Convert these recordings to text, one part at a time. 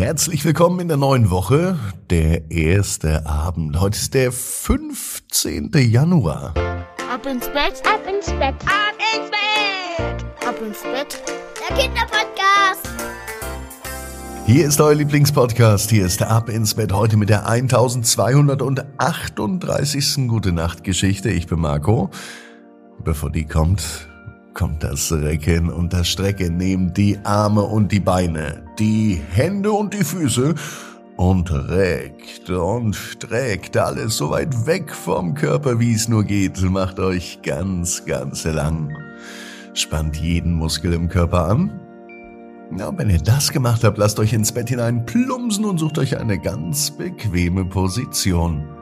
Herzlich willkommen in der neuen Woche, der erste Abend. Heute ist der 15. Januar. Ab ins Bett, ab ins Bett, ab ins Bett, ab ins Bett. Der Kinderpodcast. Hier ist euer Lieblingspodcast. Hier ist Ab ins Bett heute mit der 1238. Gute Nacht Geschichte. Ich bin Marco. Bevor die kommt, kommt das Recken und das Strecken. Nehmt die Arme und die Beine, die Hände und die Füße und reckt und streckt alles so weit weg vom Körper, wie es nur geht. Macht euch ganz, ganz lang. Spannt jeden Muskel im Körper an. Na, wenn ihr das gemacht habt, lasst euch ins Bett hinein plumpsen und sucht euch eine ganz bequeme Position.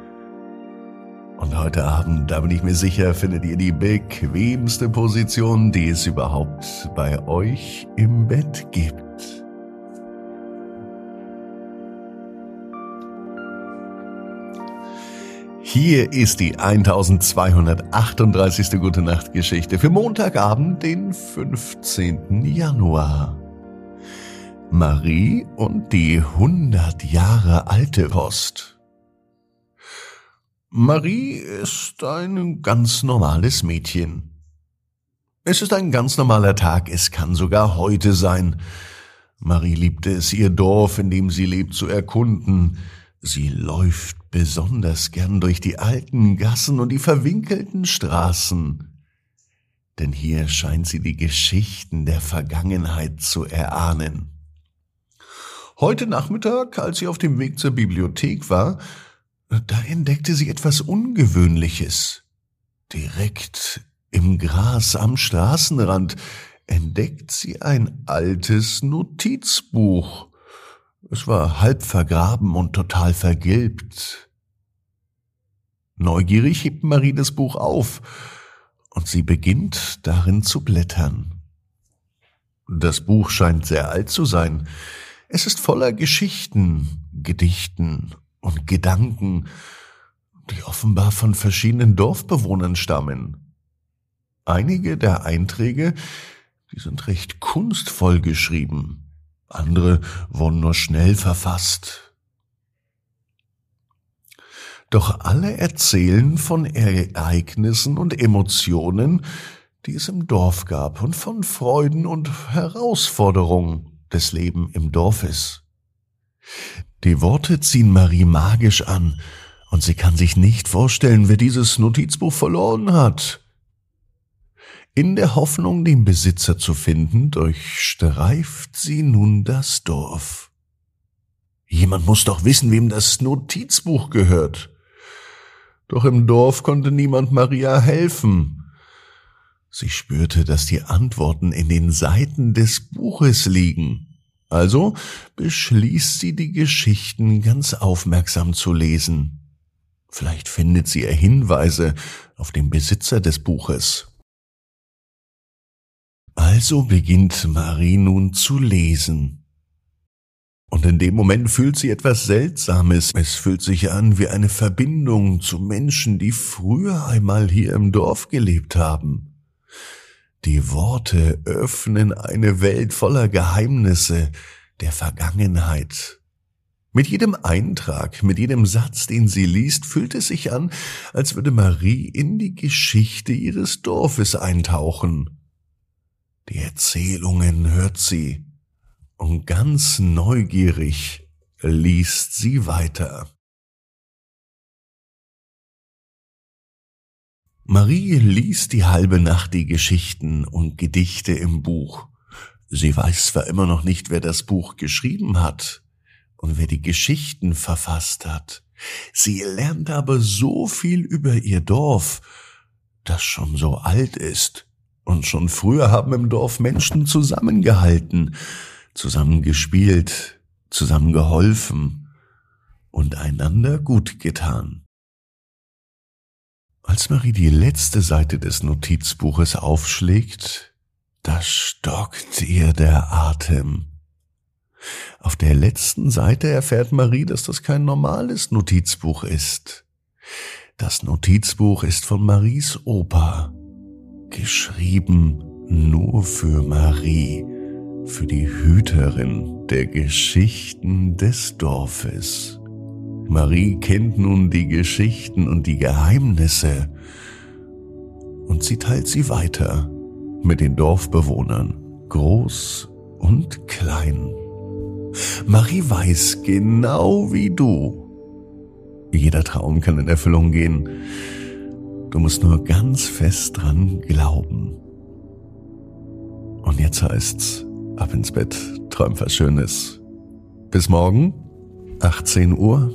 Und heute Abend, da bin ich mir sicher, findet ihr die bequemste Position, die es überhaupt bei euch im Bett gibt. Hier ist die 1238. Gute Nacht Geschichte für Montagabend, den 15. Januar. Marie und die 100 Jahre alte Post. Marie ist ein ganz normales Mädchen. Es ist ein ganz normaler Tag, es kann sogar heute sein. Marie liebte es, ihr Dorf, in dem sie lebt, zu erkunden. Sie läuft besonders gern durch die alten Gassen und die verwinkelten Straßen. Denn hier scheint sie die Geschichten der Vergangenheit zu erahnen. Heute Nachmittag, als sie auf dem Weg zur Bibliothek war, da entdeckte sie etwas Ungewöhnliches. Direkt im Gras am Straßenrand entdeckt sie ein altes Notizbuch. Es war halb vergraben und total vergilbt. Neugierig hebt Marie das Buch auf und sie beginnt darin zu blättern. Das Buch scheint sehr alt zu sein. Es ist voller Geschichten, Gedichten und Gedanken, die offenbar von verschiedenen Dorfbewohnern stammen. Einige der Einträge, die sind recht kunstvoll geschrieben, andere wurden nur schnell verfasst. Doch alle erzählen von Ereignissen und Emotionen, die es im Dorf gab und von Freuden und Herausforderungen des Lebens im Dorf ist. Die Worte ziehen Marie magisch an, und sie kann sich nicht vorstellen, wer dieses Notizbuch verloren hat. In der Hoffnung, den Besitzer zu finden, durchstreift sie nun das Dorf. Jemand muss doch wissen, wem das Notizbuch gehört. Doch im Dorf konnte niemand Maria helfen. Sie spürte, dass die Antworten in den Seiten des Buches liegen. Also beschließt sie, die Geschichten ganz aufmerksam zu lesen. Vielleicht findet sie Hinweise auf den Besitzer des Buches. Also beginnt Marie nun zu lesen. Und in dem Moment fühlt sie etwas Seltsames. Es fühlt sich an wie eine Verbindung zu Menschen, die früher einmal hier im Dorf gelebt haben. Die Worte öffnen eine Welt voller Geheimnisse der Vergangenheit. Mit jedem Eintrag, mit jedem Satz, den sie liest, fühlt es sich an, als würde Marie in die Geschichte ihres Dorfes eintauchen. Die Erzählungen hört sie und ganz neugierig liest sie weiter. Marie liest die halbe Nacht die Geschichten und Gedichte im Buch. Sie weiß zwar immer noch nicht, wer das Buch geschrieben hat und wer die Geschichten verfasst hat. Sie lernt aber so viel über ihr Dorf, das schon so alt ist. Und schon früher haben im Dorf Menschen zusammengehalten, zusammen gespielt, zusammen geholfen und einander gut getan. Als Marie die letzte Seite des Notizbuches aufschlägt, da stockt ihr der Atem. Auf der letzten Seite erfährt Marie, dass das kein normales Notizbuch ist. Das Notizbuch ist von Maries Opa, geschrieben nur für Marie, für die Hüterin der Geschichten des Dorfes. Marie kennt nun die Geschichten und die Geheimnisse und sie teilt sie weiter mit den Dorfbewohnern, groß und klein. Marie weiß genau wie du. Jeder Traum kann in Erfüllung gehen. Du musst nur ganz fest dran glauben. Und jetzt heißt's, ab ins Bett, träum was Schönes. Bis morgen, 18 Uhr,